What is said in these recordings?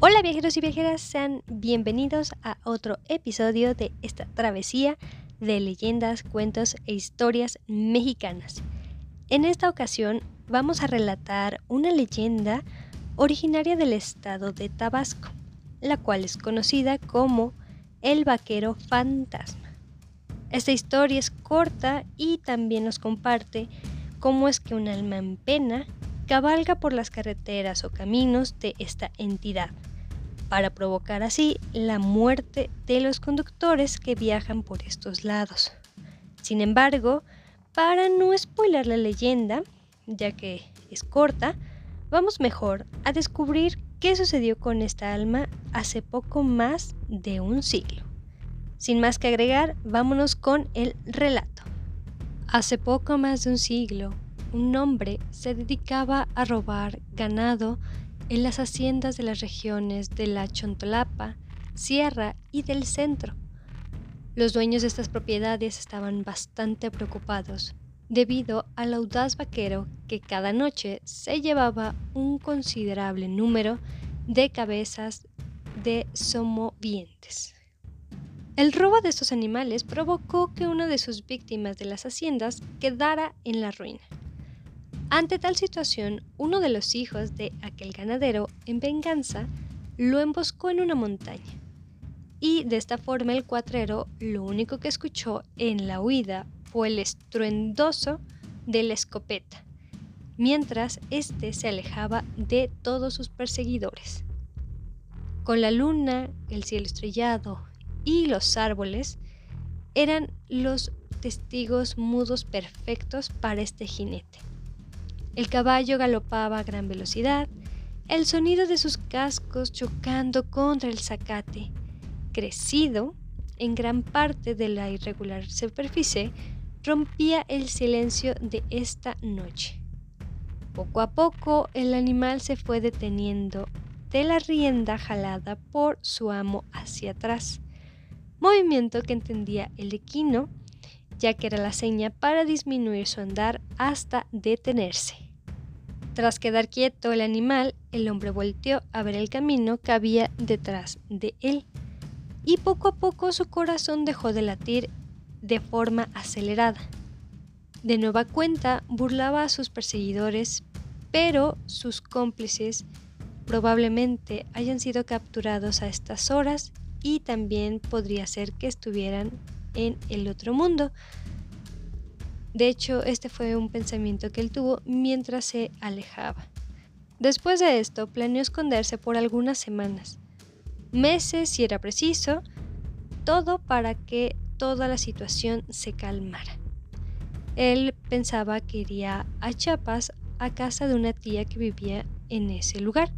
Hola viajeros y viajeras, sean bienvenidos a otro episodio de esta travesía de leyendas, cuentos e historias mexicanas. En esta ocasión vamos a relatar una leyenda originaria del estado de Tabasco, la cual es conocida como el vaquero fantasma. Esta historia es corta y también nos comparte cómo es que un alma en pena cabalga por las carreteras o caminos de esta entidad para provocar así la muerte de los conductores que viajan por estos lados. Sin embargo, para no spoiler la leyenda, ya que es corta, vamos mejor a descubrir qué sucedió con esta alma hace poco más de un siglo. Sin más que agregar, vámonos con el relato. Hace poco más de un siglo, un hombre se dedicaba a robar ganado en las haciendas de las regiones de la Chontolapa, Sierra y del Centro. Los dueños de estas propiedades estaban bastante preocupados debido al audaz vaquero que cada noche se llevaba un considerable número de cabezas de somovientes. El robo de estos animales provocó que una de sus víctimas de las haciendas quedara en la ruina. Ante tal situación, uno de los hijos de aquel ganadero, en venganza, lo emboscó en una montaña. Y de esta forma el cuatrero lo único que escuchó en la huida fue el estruendoso de la escopeta, mientras éste se alejaba de todos sus perseguidores. Con la luna, el cielo estrellado y los árboles eran los testigos mudos perfectos para este jinete. El caballo galopaba a gran velocidad, el sonido de sus cascos chocando contra el zacate, crecido en gran parte de la irregular superficie, rompía el silencio de esta noche. Poco a poco el animal se fue deteniendo de la rienda jalada por su amo hacia atrás, movimiento que entendía el equino, ya que era la seña para disminuir su andar hasta detenerse. Tras quedar quieto el animal, el hombre volteó a ver el camino que había detrás de él, y poco a poco su corazón dejó de latir de forma acelerada. De nueva cuenta burlaba a sus perseguidores, pero sus cómplices probablemente hayan sido capturados a estas horas y también podría ser que estuvieran en el otro mundo, de hecho, este fue un pensamiento que él tuvo mientras se alejaba. Después de esto, planeó esconderse por algunas semanas, meses si era preciso, todo para que toda la situación se calmara. Él pensaba que iría a Chiapas a casa de una tía que vivía en ese lugar.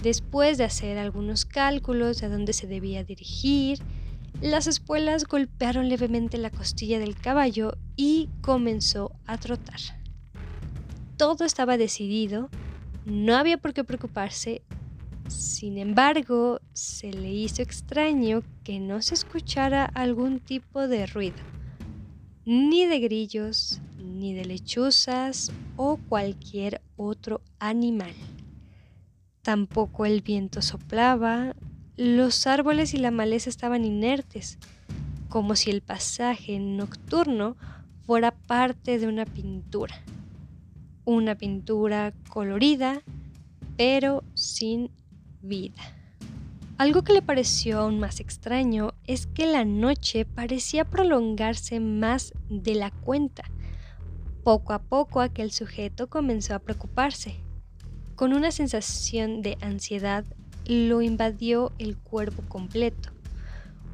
Después de hacer algunos cálculos de a dónde se debía dirigir, las espuelas golpearon levemente la costilla del caballo y comenzó a trotar. Todo estaba decidido, no había por qué preocuparse, sin embargo, se le hizo extraño que no se escuchara algún tipo de ruido, ni de grillos, ni de lechuzas o cualquier otro animal. Tampoco el viento soplaba, los árboles y la maleza estaban inertes, como si el pasaje nocturno fuera parte de una pintura. Una pintura colorida, pero sin vida. Algo que le pareció aún más extraño es que la noche parecía prolongarse más de la cuenta. Poco a poco aquel sujeto comenzó a preocuparse. Con una sensación de ansiedad lo invadió el cuerpo completo.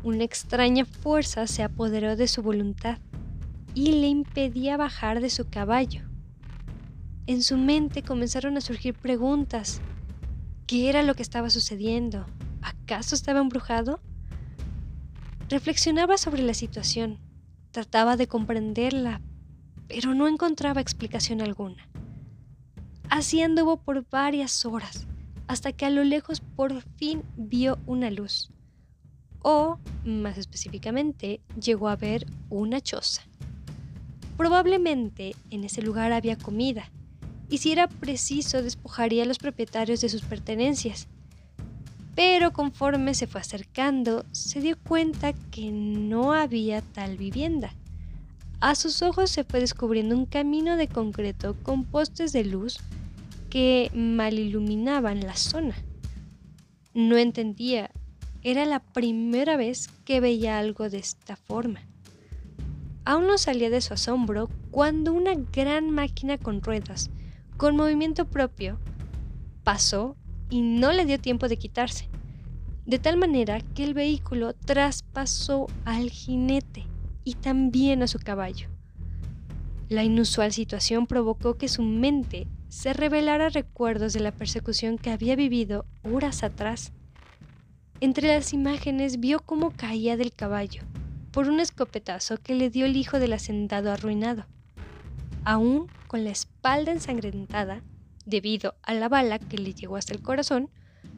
Una extraña fuerza se apoderó de su voluntad y le impedía bajar de su caballo. En su mente comenzaron a surgir preguntas. ¿Qué era lo que estaba sucediendo? ¿Acaso estaba embrujado? Reflexionaba sobre la situación, trataba de comprenderla, pero no encontraba explicación alguna. Así anduvo por varias horas, hasta que a lo lejos por fin vio una luz. O, más específicamente, llegó a ver una choza. Probablemente en ese lugar había comida, y si era preciso despojaría a los propietarios de sus pertenencias. pero conforme se fue acercando, se dio cuenta que no había tal vivienda. A sus ojos se fue descubriendo un camino de concreto con postes de luz que mal iluminaban la zona. No entendía, era la primera vez que veía algo de esta forma. Aún no salía de su asombro cuando una gran máquina con ruedas, con movimiento propio, pasó y no le dio tiempo de quitarse, de tal manera que el vehículo traspasó al jinete y también a su caballo. La inusual situación provocó que su mente se revelara recuerdos de la persecución que había vivido horas atrás. Entre las imágenes vio cómo caía del caballo por un escopetazo que le dio el hijo del hacendado arruinado. Aún con la espalda ensangrentada, debido a la bala que le llegó hasta el corazón,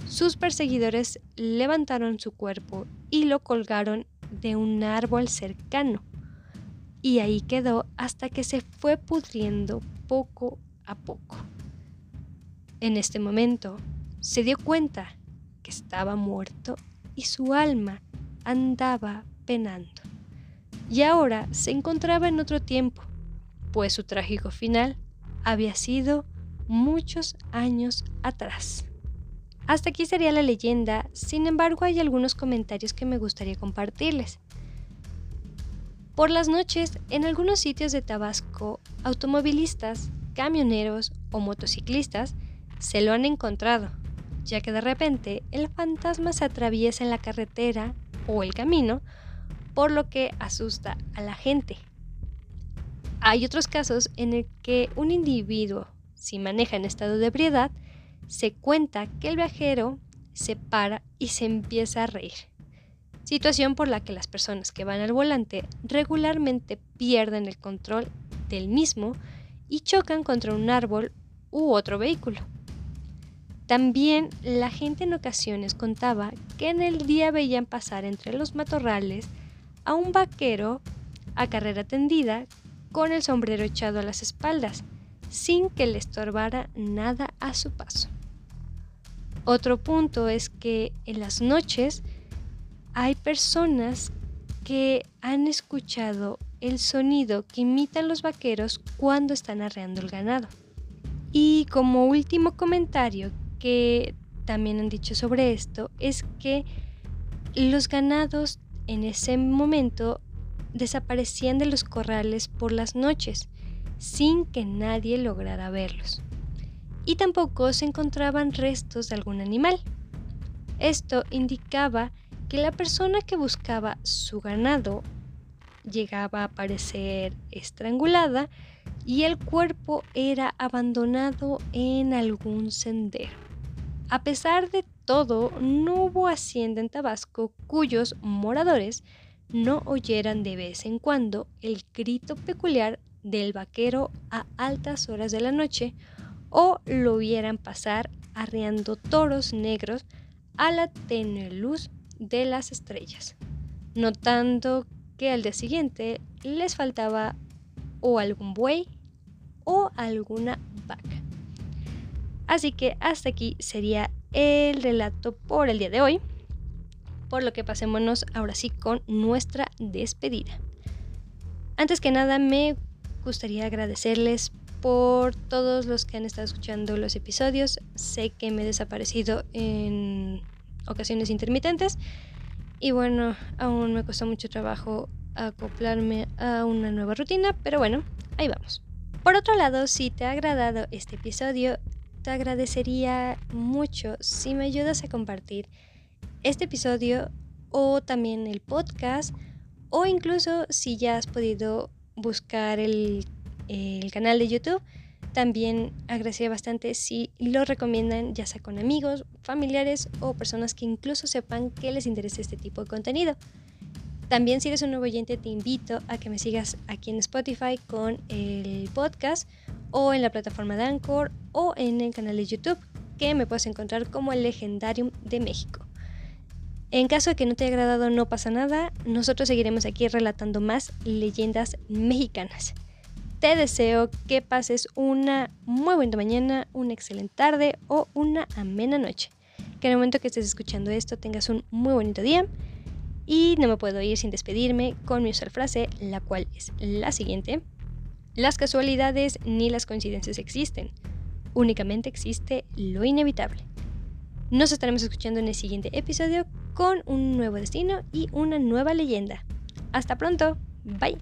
sus perseguidores levantaron su cuerpo y lo colgaron de un árbol cercano. Y ahí quedó hasta que se fue pudriendo poco a poco. En este momento se dio cuenta que estaba muerto y su alma andaba penando. Y ahora se encontraba en otro tiempo, pues su trágico final había sido muchos años atrás. Hasta aquí sería la leyenda, sin embargo hay algunos comentarios que me gustaría compartirles. Por las noches, en algunos sitios de Tabasco, automovilistas, camioneros o motociclistas se lo han encontrado, ya que de repente el fantasma se atraviesa en la carretera o el camino, por lo que asusta a la gente. Hay otros casos en el que un individuo, si maneja en estado de ebriedad, se cuenta que el viajero se para y se empieza a reír. Situación por la que las personas que van al volante regularmente pierden el control del mismo y chocan contra un árbol u otro vehículo. También la gente en ocasiones contaba que en el día veían pasar entre los matorrales a un vaquero a carrera tendida con el sombrero echado a las espaldas, sin que le estorbara nada a su paso. Otro punto es que en las noches hay personas que han escuchado el sonido que imitan los vaqueros cuando están arreando el ganado. Y como último comentario que también han dicho sobre esto es que los ganados en ese momento desaparecían de los corrales por las noches sin que nadie lograra verlos y tampoco se encontraban restos de algún animal. Esto indicaba que la persona que buscaba su ganado llegaba a aparecer estrangulada y el cuerpo era abandonado en algún sendero. A pesar de todo, no hubo hacienda en Tabasco cuyos moradores no oyeran de vez en cuando el grito peculiar del vaquero a altas horas de la noche o lo vieran pasar arreando toros negros a la tenue luz de las estrellas, notando que al día siguiente les faltaba o algún buey o alguna vaca. Así que hasta aquí sería el relato por el día de hoy, por lo que pasémonos ahora sí con nuestra despedida. Antes que nada me gustaría agradecerles por todos los que han estado escuchando los episodios. Sé que me he desaparecido en ocasiones intermitentes y bueno, aún me costó mucho trabajo acoplarme a una nueva rutina, pero bueno, ahí vamos. Por otro lado, si te ha agradado este episodio, te agradecería mucho si me ayudas a compartir este episodio o también el podcast o incluso si ya has podido buscar el el canal de YouTube. También agradecería bastante si lo recomiendan, ya sea con amigos, familiares o personas que incluso sepan que les interesa este tipo de contenido. También si eres un nuevo oyente te invito a que me sigas aquí en Spotify con el podcast o en la plataforma de Anchor o en el canal de YouTube que me puedes encontrar como el Legendarium de México. En caso de que no te haya agradado no pasa nada, nosotros seguiremos aquí relatando más leyendas mexicanas. Te deseo que pases una muy buena mañana, una excelente tarde o una amena noche. que en el momento que estés escuchando esto tengas un muy bonito día. Y no me puedo ir sin despedirme con mi usual frase, la cual es la siguiente. Las casualidades ni las coincidencias existen, únicamente existe lo inevitable. Nos estaremos escuchando en el siguiente episodio con un nuevo destino y una nueva leyenda. Hasta pronto, bye.